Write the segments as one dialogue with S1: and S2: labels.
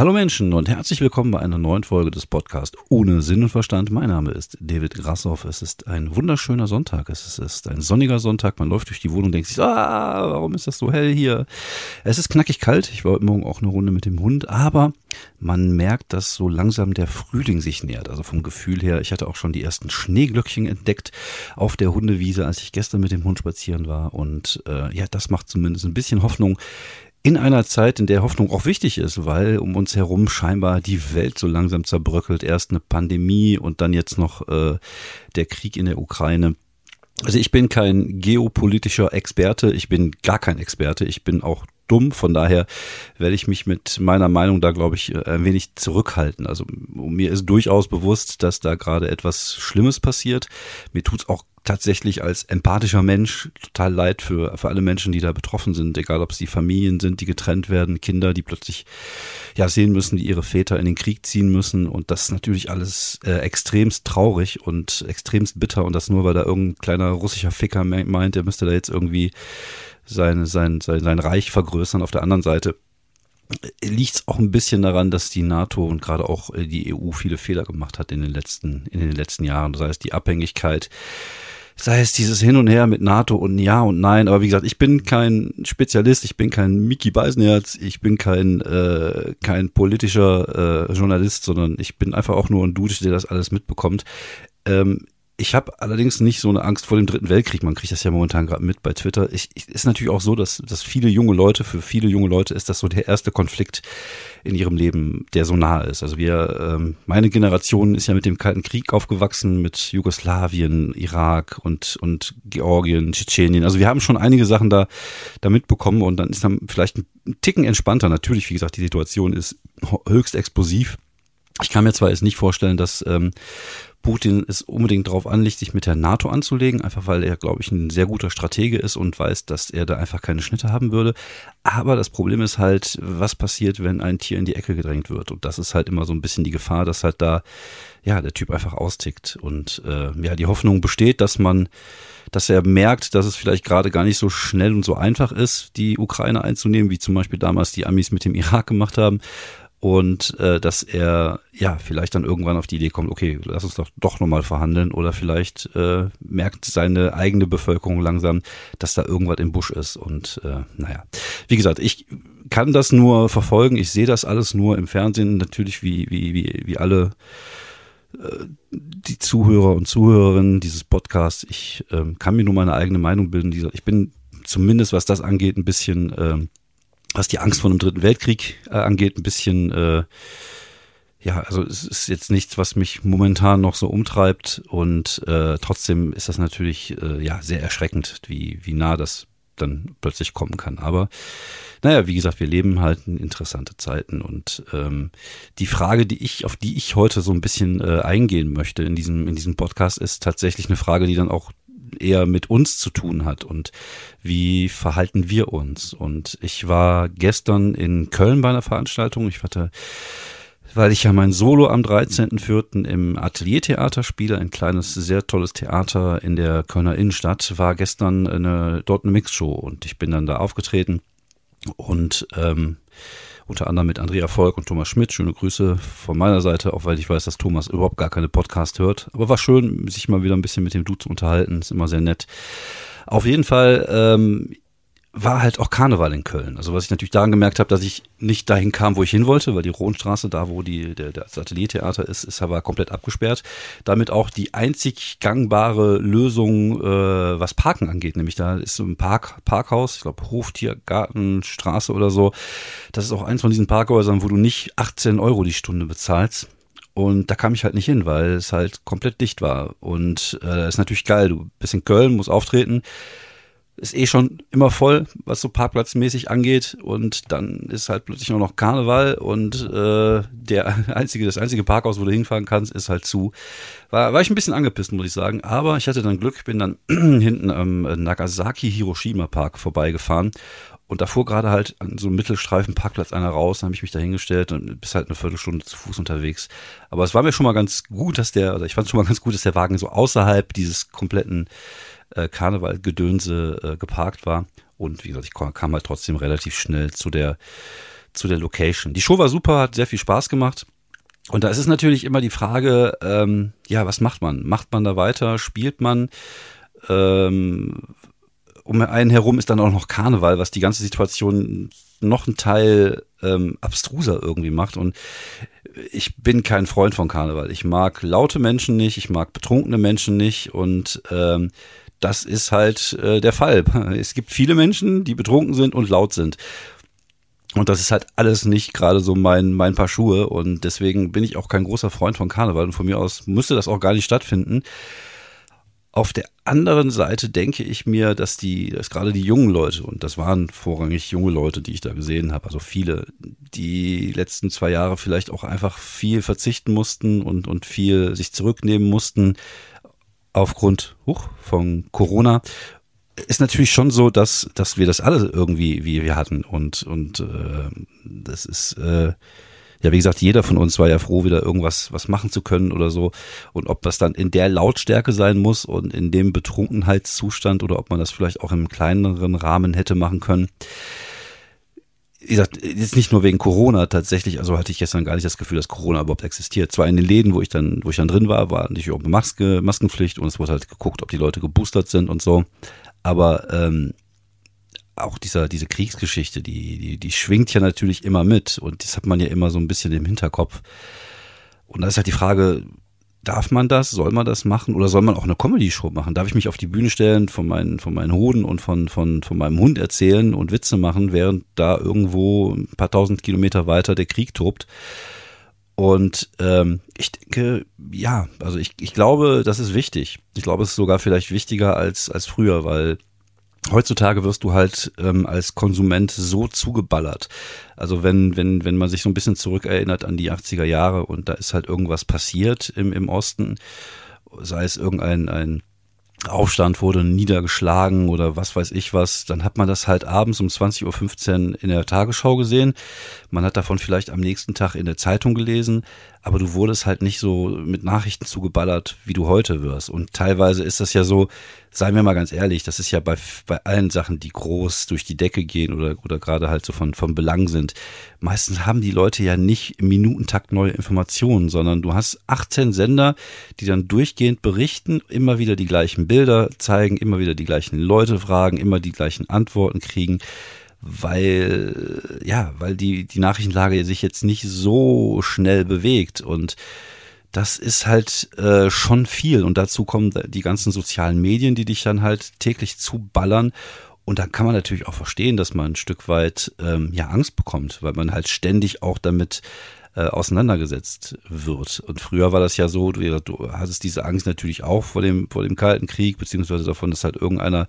S1: Hallo Menschen und herzlich willkommen bei einer neuen Folge des Podcasts Ohne Sinn und Verstand. Mein Name ist David Grassoff. Es ist ein wunderschöner Sonntag. Es ist ein sonniger Sonntag. Man läuft durch die Wohnung und denkt sich, ah, warum ist das so hell hier? Es ist knackig kalt. Ich war heute Morgen auch eine Runde mit dem Hund, aber man merkt, dass so langsam der Frühling sich nähert. Also vom Gefühl her, ich hatte auch schon die ersten Schneeglöckchen entdeckt auf der Hundewiese, als ich gestern mit dem Hund spazieren war. Und äh, ja, das macht zumindest ein bisschen Hoffnung in einer Zeit, in der Hoffnung auch wichtig ist, weil um uns herum scheinbar die Welt so langsam zerbröckelt. Erst eine Pandemie und dann jetzt noch äh, der Krieg in der Ukraine. Also ich bin kein geopolitischer Experte, ich bin gar kein Experte, ich bin auch dumm, von daher werde ich mich mit meiner Meinung da, glaube ich, ein wenig zurückhalten. Also mir ist durchaus bewusst, dass da gerade etwas Schlimmes passiert. Mir tut es auch tatsächlich als empathischer Mensch total leid für, für alle Menschen, die da betroffen sind, egal ob es die Familien sind, die getrennt werden, Kinder, die plötzlich ja sehen müssen, wie ihre Väter in den Krieg ziehen müssen und das ist natürlich alles äh, extremst traurig und extremst bitter und das nur, weil da irgendein kleiner russischer Ficker meint, er müsste da jetzt irgendwie sein, sein, sein, sein Reich vergrößern. Auf der anderen Seite liegt es auch ein bisschen daran, dass die NATO und gerade auch äh, die EU viele Fehler gemacht hat in den letzten, in den letzten Jahren. Das heißt, die Abhängigkeit sei es dieses Hin und Her mit NATO und Ja und Nein. Aber wie gesagt, ich bin kein Spezialist, ich bin kein Mickey Beisenherz, ich bin kein, äh, kein politischer äh, Journalist, sondern ich bin einfach auch nur ein Dude, der das alles mitbekommt. Ähm, ich habe allerdings nicht so eine Angst vor dem Dritten Weltkrieg. Man kriegt das ja momentan gerade mit bei Twitter. Ich, ich, ist natürlich auch so, dass, dass viele junge Leute, für viele junge Leute ist das so der erste Konflikt in ihrem Leben, der so nah ist. Also wir, ähm, meine Generation ist ja mit dem Kalten Krieg aufgewachsen, mit Jugoslawien, Irak und, und Georgien, Tschetschenien. Also wir haben schon einige Sachen da, da mitbekommen und dann ist dann vielleicht ein Ticken entspannter. Natürlich, wie gesagt, die Situation ist höchst explosiv. Ich kann mir zwar jetzt nicht vorstellen, dass ähm, Putin es unbedingt darauf anlegt, sich mit der NATO anzulegen, einfach weil er, glaube ich, ein sehr guter Stratege ist und weiß, dass er da einfach keine Schnitte haben würde. Aber das Problem ist halt, was passiert, wenn ein Tier in die Ecke gedrängt wird? Und das ist halt immer so ein bisschen die Gefahr, dass halt da, ja, der Typ einfach austickt. Und äh, ja, die Hoffnung besteht, dass man dass er merkt, dass es vielleicht gerade gar nicht so schnell und so einfach ist, die Ukraine einzunehmen, wie zum Beispiel damals die Amis mit dem Irak gemacht haben und äh, dass er ja vielleicht dann irgendwann auf die Idee kommt, okay, lass uns doch doch nochmal verhandeln oder vielleicht äh, merkt seine eigene Bevölkerung langsam, dass da irgendwas im Busch ist und äh, naja, wie gesagt, ich kann das nur verfolgen, ich sehe das alles nur im Fernsehen, natürlich wie wie wie wie alle äh, die Zuhörer und Zuhörerinnen dieses Podcasts. Ich äh, kann mir nur meine eigene Meinung bilden. Ich bin zumindest, was das angeht, ein bisschen äh, was die Angst vor einem dritten Weltkrieg äh, angeht, ein bisschen, äh, ja, also es ist jetzt nichts, was mich momentan noch so umtreibt und äh, trotzdem ist das natürlich äh, ja sehr erschreckend, wie, wie nah das dann plötzlich kommen kann. Aber naja, wie gesagt, wir leben halt in interessante Zeiten und ähm, die Frage, die ich, auf die ich heute so ein bisschen äh, eingehen möchte in diesem, in diesem Podcast, ist tatsächlich eine Frage, die dann auch eher mit uns zu tun hat und wie verhalten wir uns. Und ich war gestern in Köln bei einer Veranstaltung. Ich hatte weil ich ja mein Solo am 13.04. im Ateliertheater spiele, ein kleines, sehr tolles Theater in der Kölner Innenstadt, war gestern eine, dort eine Mixshow und ich bin dann da aufgetreten und ähm, unter anderem mit Andrea Volk und Thomas Schmidt. Schöne Grüße von meiner Seite, auch weil ich weiß, dass Thomas überhaupt gar keine Podcast hört. Aber war schön, sich mal wieder ein bisschen mit dem Du zu unterhalten. Ist immer sehr nett. Auf jeden Fall, ähm, war halt auch Karneval in Köln. Also was ich natürlich daran gemerkt habe, dass ich nicht dahin kam, wo ich hin wollte, weil die Rohnstraße, da wo die, der, der Satellittheater ist, ist aber komplett abgesperrt. Damit auch die einzig gangbare Lösung, äh, was Parken angeht, nämlich da ist so ein Park, Parkhaus, ich glaube Hoftiergartenstraße oder so. Das ist auch eins von diesen Parkhäusern, wo du nicht 18 Euro die Stunde bezahlst. Und da kam ich halt nicht hin, weil es halt komplett dicht war. Und äh, ist natürlich geil. Du bist in Köln, musst auftreten ist eh schon immer voll, was so parkplatzmäßig angeht. Und dann ist halt plötzlich nur noch Karneval und äh, der einzige, das einzige Parkhaus, wo du hinfahren kannst, ist halt zu. War, war ich ein bisschen angepisst, muss ich sagen. Aber ich hatte dann Glück, bin dann hinten am Nagasaki Hiroshima Park vorbeigefahren. Und da fuhr gerade halt an so einem Mittelstreifen Parkplatz einer raus, dann habe ich mich da hingestellt und bis halt eine Viertelstunde zu Fuß unterwegs. Aber es war mir schon mal ganz gut, dass der, oder ich fand es schon mal ganz gut, dass der Wagen so außerhalb dieses kompletten äh, Karnevalgedönse äh, geparkt war. Und wie gesagt, ich kam halt trotzdem relativ schnell zu der zu der Location. Die Show war super, hat sehr viel Spaß gemacht. Und da ist es natürlich immer die Frage, ähm, ja, was macht man? Macht man da weiter? Spielt man? Ähm, um einen herum ist dann auch noch Karneval, was die ganze Situation noch ein Teil ähm, abstruser irgendwie macht. Und ich bin kein Freund von Karneval. Ich mag laute Menschen nicht, ich mag betrunkene Menschen nicht und ähm, das ist halt äh, der Fall. Es gibt viele Menschen, die betrunken sind und laut sind. Und das ist halt alles nicht gerade so mein, mein Paar Schuhe. Und deswegen bin ich auch kein großer Freund von Karneval. Und von mir aus müsste das auch gar nicht stattfinden. Auf der anderen Seite denke ich mir, dass die, dass gerade die jungen Leute, und das waren vorrangig junge Leute, die ich da gesehen habe, also viele, die letzten zwei Jahre vielleicht auch einfach viel verzichten mussten und, und viel sich zurücknehmen mussten aufgrund huch, von Corona ist natürlich schon so, dass, dass wir das alle irgendwie wie wir hatten und, und äh, das ist äh, ja, wie gesagt, jeder von uns war ja froh, wieder irgendwas was machen zu können oder so. Und ob das dann in der Lautstärke sein muss und in dem Betrunkenheitszustand oder ob man das vielleicht auch im kleineren Rahmen hätte machen können. Wie gesagt, jetzt nicht nur wegen Corona tatsächlich, also hatte ich gestern gar nicht das Gefühl, dass Corona überhaupt existiert. Zwar in den Läden, wo ich dann, wo ich dann drin war, war natürlich auch Maske, Maskenpflicht und es wurde halt geguckt, ob die Leute geboostert sind und so. Aber ähm, auch dieser, diese Kriegsgeschichte, die, die, die schwingt ja natürlich immer mit und das hat man ja immer so ein bisschen im Hinterkopf. Und da ist halt die Frage, darf man das, soll man das machen oder soll man auch eine Comedy-Show machen? Darf ich mich auf die Bühne stellen, von meinen, von meinen Hoden und von, von, von meinem Hund erzählen und Witze machen, während da irgendwo ein paar tausend Kilometer weiter der Krieg tobt? Und ähm, ich denke, ja, also ich, ich glaube, das ist wichtig. Ich glaube, es ist sogar vielleicht wichtiger als, als früher, weil heutzutage wirst du halt ähm, als Konsument so zugeballert. Also wenn, wenn, wenn man sich so ein bisschen zurückerinnert an die 80er Jahre und da ist halt irgendwas passiert im, im Osten, sei es irgendein ein Aufstand wurde niedergeschlagen oder was weiß ich was, dann hat man das halt abends um 20.15 Uhr in der Tagesschau gesehen. Man hat davon vielleicht am nächsten Tag in der Zeitung gelesen, aber du wurdest halt nicht so mit Nachrichten zugeballert, wie du heute wirst. Und teilweise ist das ja so, seien wir mal ganz ehrlich, das ist ja bei, bei allen Sachen, die groß durch die Decke gehen oder, oder gerade halt so von, von Belang sind. Meistens haben die Leute ja nicht im Minutentakt neue Informationen, sondern du hast 18 Sender, die dann durchgehend berichten, immer wieder die gleichen Bilder zeigen, immer wieder die gleichen Leute fragen, immer die gleichen Antworten kriegen weil ja, weil die die Nachrichtenlage sich jetzt nicht so schnell bewegt. Und das ist halt äh, schon viel. Und dazu kommen die ganzen sozialen Medien, die dich dann halt täglich zuballern. Und da kann man natürlich auch verstehen, dass man ein Stück weit ähm, ja Angst bekommt, weil man halt ständig auch damit äh, auseinandergesetzt wird. Und früher war das ja so, du, du hattest diese Angst natürlich auch vor dem, vor dem Kalten Krieg, beziehungsweise davon, dass halt irgendeiner,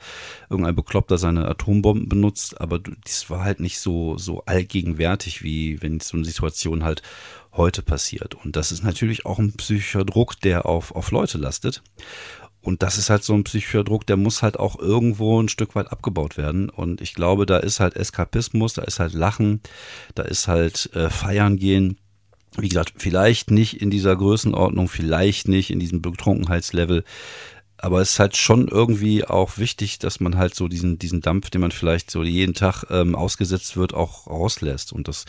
S1: irgendein Bekloppter seine Atombomben benutzt, aber du, das war halt nicht so, so allgegenwärtig, wie wenn so eine Situation halt heute passiert. Und das ist natürlich auch ein psychischer Druck, der auf, auf Leute lastet. Und das ist halt so ein psychischer Druck, der muss halt auch irgendwo ein Stück weit abgebaut werden. Und ich glaube, da ist halt Eskapismus, da ist halt Lachen, da ist halt äh, Feiern gehen wie gesagt, vielleicht nicht in dieser Größenordnung, vielleicht nicht in diesem Betrunkenheitslevel, aber es ist halt schon irgendwie auch wichtig, dass man halt so diesen, diesen Dampf, den man vielleicht so jeden Tag ähm, ausgesetzt wird, auch rauslässt. Und das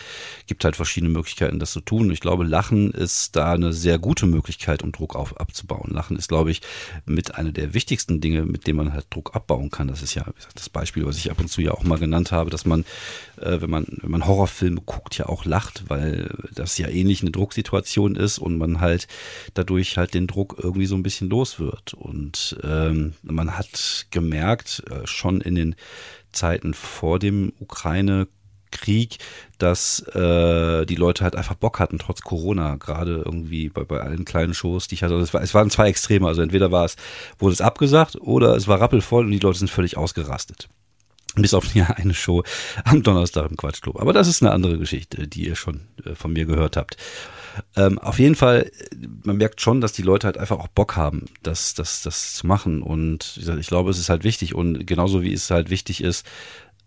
S1: gibt halt verschiedene Möglichkeiten, das zu tun. Ich glaube, Lachen ist da eine sehr gute Möglichkeit, um Druck auf, abzubauen. Lachen ist, glaube ich, mit einer der wichtigsten Dinge, mit denen man halt Druck abbauen kann. Das ist ja wie gesagt, das Beispiel, was ich ab und zu ja auch mal genannt habe, dass man, äh, wenn man, wenn man Horrorfilme guckt, ja auch lacht, weil das ja ähnlich eine Drucksituation ist und man halt dadurch halt den Druck irgendwie so ein bisschen los wird. Und ähm, man hat gemerkt, äh, schon in den Zeiten vor dem Ukraine Krieg, dass äh, die Leute halt einfach Bock hatten, trotz Corona, gerade irgendwie bei, bei allen kleinen Shows, die ich hatte. Es, war, es waren zwei Extreme, also entweder war es, wurde es abgesagt oder es war rappelvoll und die Leute sind völlig ausgerastet. Bis auf eine Show am Donnerstag im Quatschclub. Aber das ist eine andere Geschichte, die ihr schon äh, von mir gehört habt. Ähm, auf jeden Fall, man merkt schon, dass die Leute halt einfach auch Bock haben, das, das, das zu machen. Und ich glaube, es ist halt wichtig. Und genauso wie es halt wichtig ist,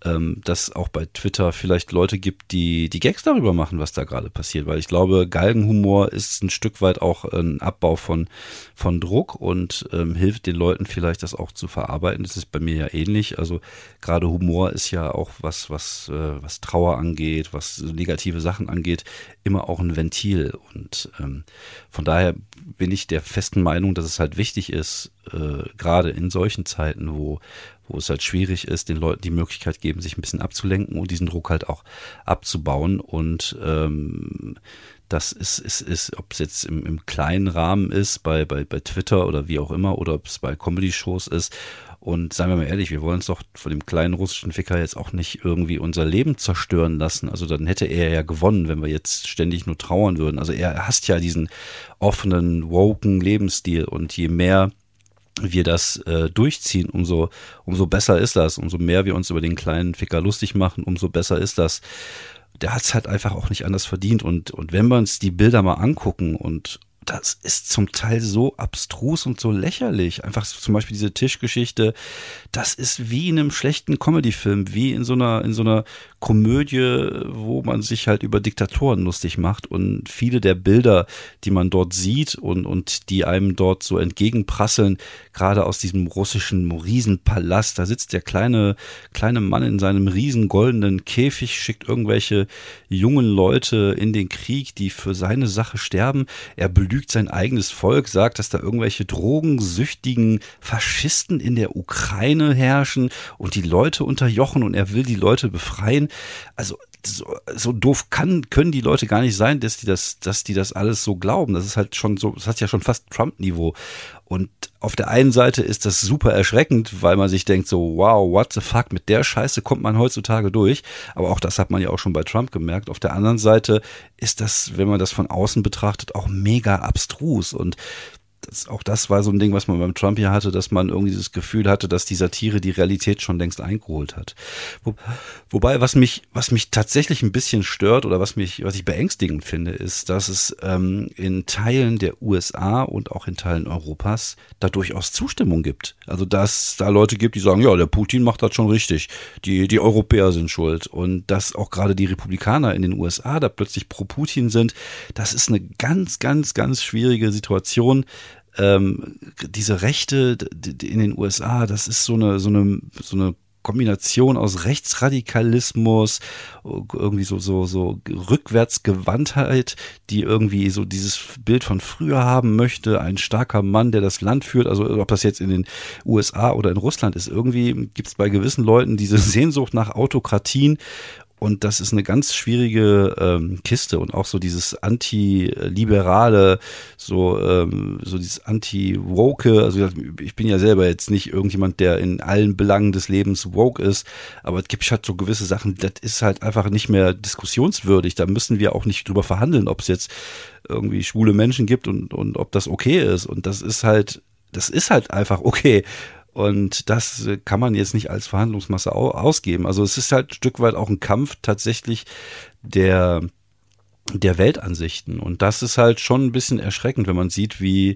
S1: ähm, dass auch bei Twitter vielleicht Leute gibt, die die Gags darüber machen, was da gerade passiert, weil ich glaube, Galgenhumor ist ein Stück weit auch ein Abbau von von Druck und ähm, hilft den Leuten vielleicht das auch zu verarbeiten. Das ist bei mir ja ähnlich. Also gerade Humor ist ja auch was was äh, was Trauer angeht, was negative Sachen angeht, immer auch ein Ventil und ähm, von daher bin ich der festen Meinung, dass es halt wichtig ist, äh, gerade in solchen Zeiten, wo wo es halt schwierig ist, den Leuten die Möglichkeit geben, sich ein bisschen abzulenken und diesen Druck halt auch abzubauen. Und ähm, das ist, ist, ist ob es jetzt im, im kleinen Rahmen ist, bei, bei, bei Twitter oder wie auch immer, oder ob es bei Comedy-Shows ist. Und seien wir mal ehrlich, wir wollen uns doch von dem kleinen russischen Ficker jetzt auch nicht irgendwie unser Leben zerstören lassen. Also dann hätte er ja gewonnen, wenn wir jetzt ständig nur trauern würden. Also er hasst ja diesen offenen, woken Lebensstil. Und je mehr wir das äh, durchziehen, umso, umso besser ist das. Umso mehr wir uns über den kleinen Ficker lustig machen, umso besser ist das. Der hat es halt einfach auch nicht anders verdient. Und, und wenn wir uns die Bilder mal angucken und, das ist zum Teil so abstrus und so lächerlich. Einfach zum Beispiel diese Tischgeschichte, das ist wie in einem schlechten Comedy-Film, wie in so einer, in so einer Komödie, wo man sich halt über Diktatoren lustig macht und viele der Bilder, die man dort sieht und, und die einem dort so entgegenprasseln, gerade aus diesem russischen Riesenpalast, da sitzt der kleine, kleine Mann in seinem riesen goldenen Käfig, schickt irgendwelche jungen Leute in den Krieg, die für seine Sache sterben. Er belügt belügt sein eigenes Volk, sagt, dass da irgendwelche drogensüchtigen Faschisten in der Ukraine herrschen und die Leute unterjochen und er will die Leute befreien. Also so, so doof kann, können die Leute gar nicht sein, dass die das, dass die das alles so glauben. Das ist halt schon so, das hat ja schon fast Trump-Niveau. Und auf der einen Seite ist das super erschreckend, weil man sich denkt so, wow, what the fuck, mit der Scheiße kommt man heutzutage durch. Aber auch das hat man ja auch schon bei Trump gemerkt. Auf der anderen Seite ist das, wenn man das von außen betrachtet, auch mega abstrus. Und das, auch das war so ein Ding, was man beim Trump hier hatte, dass man irgendwie dieses Gefühl hatte, dass die Satire die Realität schon längst eingeholt hat. Wo, wobei, was mich, was mich tatsächlich ein bisschen stört oder was mich, was ich beängstigend finde, ist, dass es ähm, in Teilen der USA und auch in Teilen Europas da durchaus Zustimmung gibt. Also dass da Leute gibt, die sagen, ja, der Putin macht das schon richtig. Die, die Europäer sind schuld. Und dass auch gerade die Republikaner in den USA da plötzlich pro Putin sind, das ist eine ganz, ganz, ganz schwierige Situation ähm, diese Rechte in den USA, das ist so eine, so eine, so eine Kombination aus Rechtsradikalismus, irgendwie so, so, so Rückwärtsgewandtheit, die irgendwie so dieses Bild von früher haben möchte, ein starker Mann, der das Land führt, also ob das jetzt in den USA oder in Russland ist, irgendwie gibt es bei gewissen Leuten diese Sehnsucht nach Autokratien und das ist eine ganz schwierige ähm, Kiste und auch so dieses anti-liberale, so, ähm, so dieses anti-woke. Also ich bin ja selber jetzt nicht irgendjemand, der in allen Belangen des Lebens woke ist, aber es gibt halt so gewisse Sachen, das ist halt einfach nicht mehr diskussionswürdig. Da müssen wir auch nicht drüber verhandeln, ob es jetzt irgendwie schwule Menschen gibt und, und ob das okay ist. Und das ist halt, das ist halt einfach okay. Und das kann man jetzt nicht als Verhandlungsmasse ausgeben. Also es ist halt ein Stück weit auch ein Kampf tatsächlich der, der Weltansichten. Und das ist halt schon ein bisschen erschreckend, wenn man sieht, wie,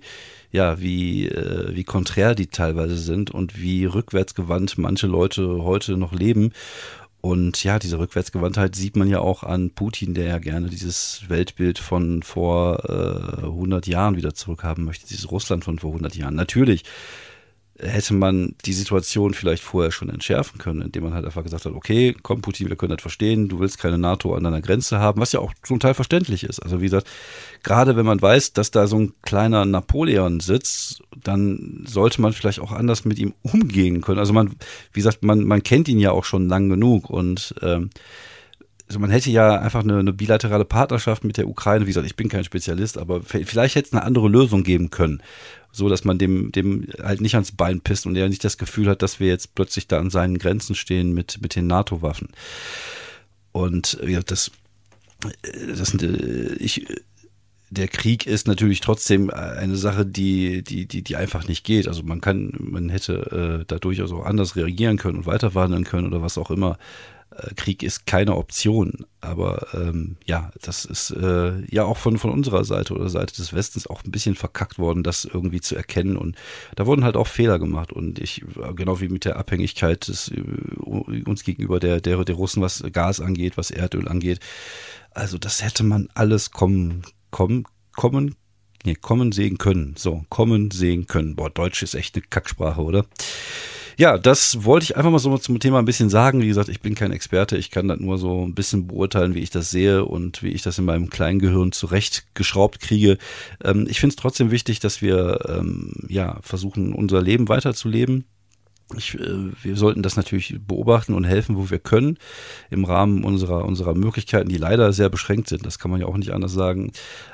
S1: ja, wie, äh, wie konträr die teilweise sind und wie rückwärtsgewandt manche Leute heute noch leben. Und ja, diese Rückwärtsgewandtheit sieht man ja auch an Putin, der ja gerne dieses Weltbild von vor äh, 100 Jahren wieder zurückhaben möchte, dieses Russland von vor 100 Jahren. Natürlich hätte man die Situation vielleicht vorher schon entschärfen können, indem man halt einfach gesagt hat, okay, komm Putin, wir können das verstehen, du willst keine NATO an deiner Grenze haben, was ja auch zum Teil verständlich ist. Also wie gesagt, gerade wenn man weiß, dass da so ein kleiner Napoleon sitzt, dann sollte man vielleicht auch anders mit ihm umgehen können. Also man, wie gesagt, man, man kennt ihn ja auch schon lang genug und ähm, also man hätte ja einfach eine, eine bilaterale Partnerschaft mit der Ukraine. Wie gesagt, ich bin kein Spezialist, aber vielleicht hätte es eine andere Lösung geben können so dass man dem, dem halt nicht ans Bein pisst und er nicht das Gefühl hat, dass wir jetzt plötzlich da an seinen Grenzen stehen mit, mit den NATO-Waffen. Und ja, das, das, ich, der Krieg ist natürlich trotzdem eine Sache, die, die, die, die einfach nicht geht. Also man kann, man hätte äh, da durchaus auch anders reagieren können und weiter können oder was auch immer. Äh, Krieg ist keine Option. Aber ähm, ja, das ist äh, ja auch von, von unserer Seite oder Seite des Westens auch ein bisschen verkackt worden, das irgendwie zu erkennen. Und da wurden halt auch Fehler gemacht. Und ich, genau wie mit der Abhängigkeit des, äh, uns gegenüber der, der, der Russen, was Gas angeht, was Erdöl angeht. Also das hätte man alles kommen, kommen, kommen, nee, kommen sehen können. So, kommen sehen können. Boah, Deutsch ist echt eine Kacksprache, oder? Ja, das wollte ich einfach mal so zum Thema ein bisschen sagen. Wie gesagt, ich bin kein Experte. Ich kann das nur so ein bisschen beurteilen, wie ich das sehe und wie ich das in meinem kleinen Gehirn zurechtgeschraubt kriege. Ähm, ich finde es trotzdem wichtig, dass wir ähm, ja versuchen, unser Leben weiterzuleben ich, äh, wir sollten das natürlich beobachten und helfen, wo wir können, im Rahmen unserer, unserer Möglichkeiten, die leider sehr beschränkt sind. Das kann man ja auch nicht anders sagen.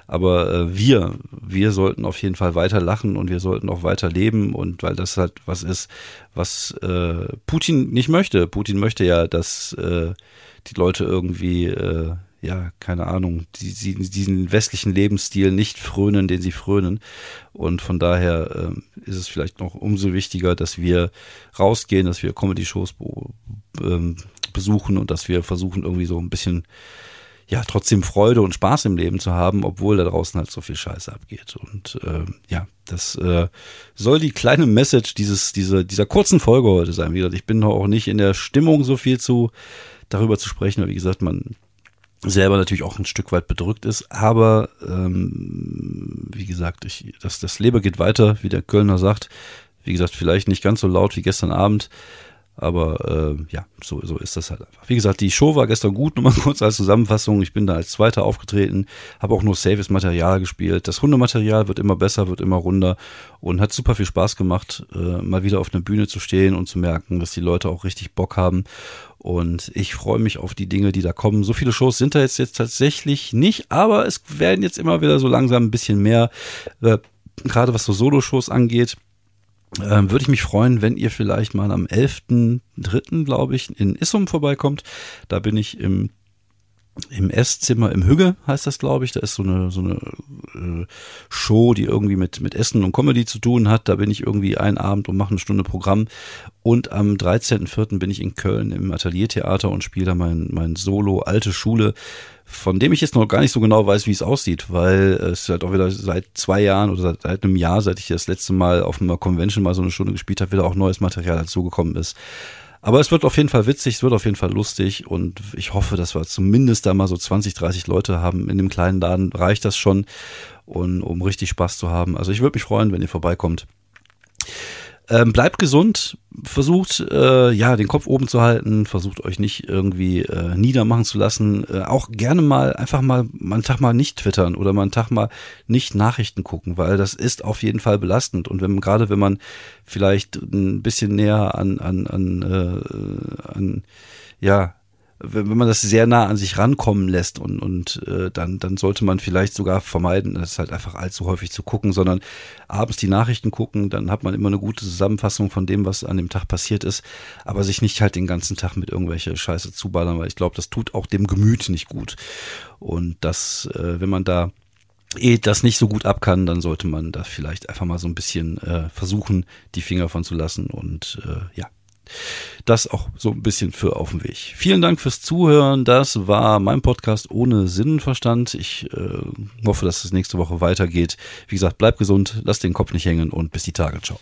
S1: Aber äh, wir, wir sollten auf jeden Fall weiter lachen und wir sollten auch weiter leben und weil das halt was ist, was äh, Putin nicht möchte. Putin möchte ja, dass äh, die Leute irgendwie äh, ja, keine Ahnung, die, die, diesen westlichen Lebensstil nicht frönen, den sie frönen. Und von daher ähm, ist es vielleicht noch umso wichtiger, dass wir rausgehen, dass wir Comedy-Shows ähm, besuchen und dass wir versuchen, irgendwie so ein bisschen, ja, trotzdem Freude und Spaß im Leben zu haben, obwohl da draußen halt so viel Scheiße abgeht. Und äh, ja, das äh, soll die kleine Message dieses, dieser, dieser kurzen Folge heute sein. Wie gesagt, ich bin auch nicht in der Stimmung, so viel zu darüber zu sprechen, weil wie gesagt, man selber natürlich auch ein Stück weit bedrückt ist. Aber ähm, wie gesagt, ich, das, das Leben geht weiter, wie der Kölner sagt. Wie gesagt, vielleicht nicht ganz so laut wie gestern Abend. Aber äh, ja, so, so ist das halt einfach. Wie gesagt, die Show war gestern gut, nur mal kurz als Zusammenfassung. Ich bin da als Zweiter aufgetreten, habe auch nur safes Material gespielt. Das Hundematerial wird immer besser, wird immer runder und hat super viel Spaß gemacht, äh, mal wieder auf einer Bühne zu stehen und zu merken, dass die Leute auch richtig Bock haben. Und ich freue mich auf die Dinge, die da kommen. So viele Shows sind da jetzt, jetzt tatsächlich nicht, aber es werden jetzt immer wieder so langsam ein bisschen mehr, äh, gerade was so Solo-Shows angeht. Ähm, Würde ich mich freuen, wenn ihr vielleicht mal am 11.3., glaube ich, in Issum vorbeikommt. Da bin ich im im Esszimmer im Hügge heißt das, glaube ich. Da ist so eine so eine äh, Show, die irgendwie mit mit Essen und Comedy zu tun hat. Da bin ich irgendwie einen Abend und mache eine Stunde Programm. Und am 13.04. bin ich in Köln im Ateliertheater und spiele da mein mein Solo alte Schule, von dem ich jetzt noch gar nicht so genau weiß, wie es aussieht, weil es halt auch wieder seit zwei Jahren oder seit, seit einem Jahr, seit ich das letzte Mal auf einer Convention mal so eine Stunde gespielt habe, wieder auch neues Material dazugekommen ist. Aber es wird auf jeden Fall witzig, es wird auf jeden Fall lustig und ich hoffe, dass wir zumindest da mal so 20, 30 Leute haben. In dem kleinen Laden reicht das schon, und, um richtig Spaß zu haben. Also ich würde mich freuen, wenn ihr vorbeikommt. Ähm, bleibt gesund, versucht äh, ja den Kopf oben zu halten, versucht euch nicht irgendwie äh, niedermachen zu lassen. Äh, auch gerne mal einfach mal, mal einen Tag mal nicht twittern oder mal einen Tag mal nicht Nachrichten gucken, weil das ist auf jeden Fall belastend. Und wenn gerade wenn man vielleicht ein bisschen näher an an an, äh, an ja wenn, man das sehr nah an sich rankommen lässt und, und äh, dann, dann sollte man vielleicht sogar vermeiden, das halt einfach allzu häufig zu gucken, sondern abends die Nachrichten gucken, dann hat man immer eine gute Zusammenfassung von dem, was an dem Tag passiert ist, aber sich nicht halt den ganzen Tag mit irgendwelche Scheiße zuballern, weil ich glaube, das tut auch dem Gemüt nicht gut. Und das, äh, wenn man da eh das nicht so gut ab kann, dann sollte man da vielleicht einfach mal so ein bisschen äh, versuchen, die Finger von zu lassen und äh, ja, das auch so ein bisschen für auf dem Weg. Vielen Dank fürs Zuhören. Das war mein Podcast ohne Sinnenverstand. Ich äh, hoffe, dass es nächste Woche weitergeht. Wie gesagt, bleibt gesund, lasst den Kopf nicht hängen und bis die Tage. Ciao.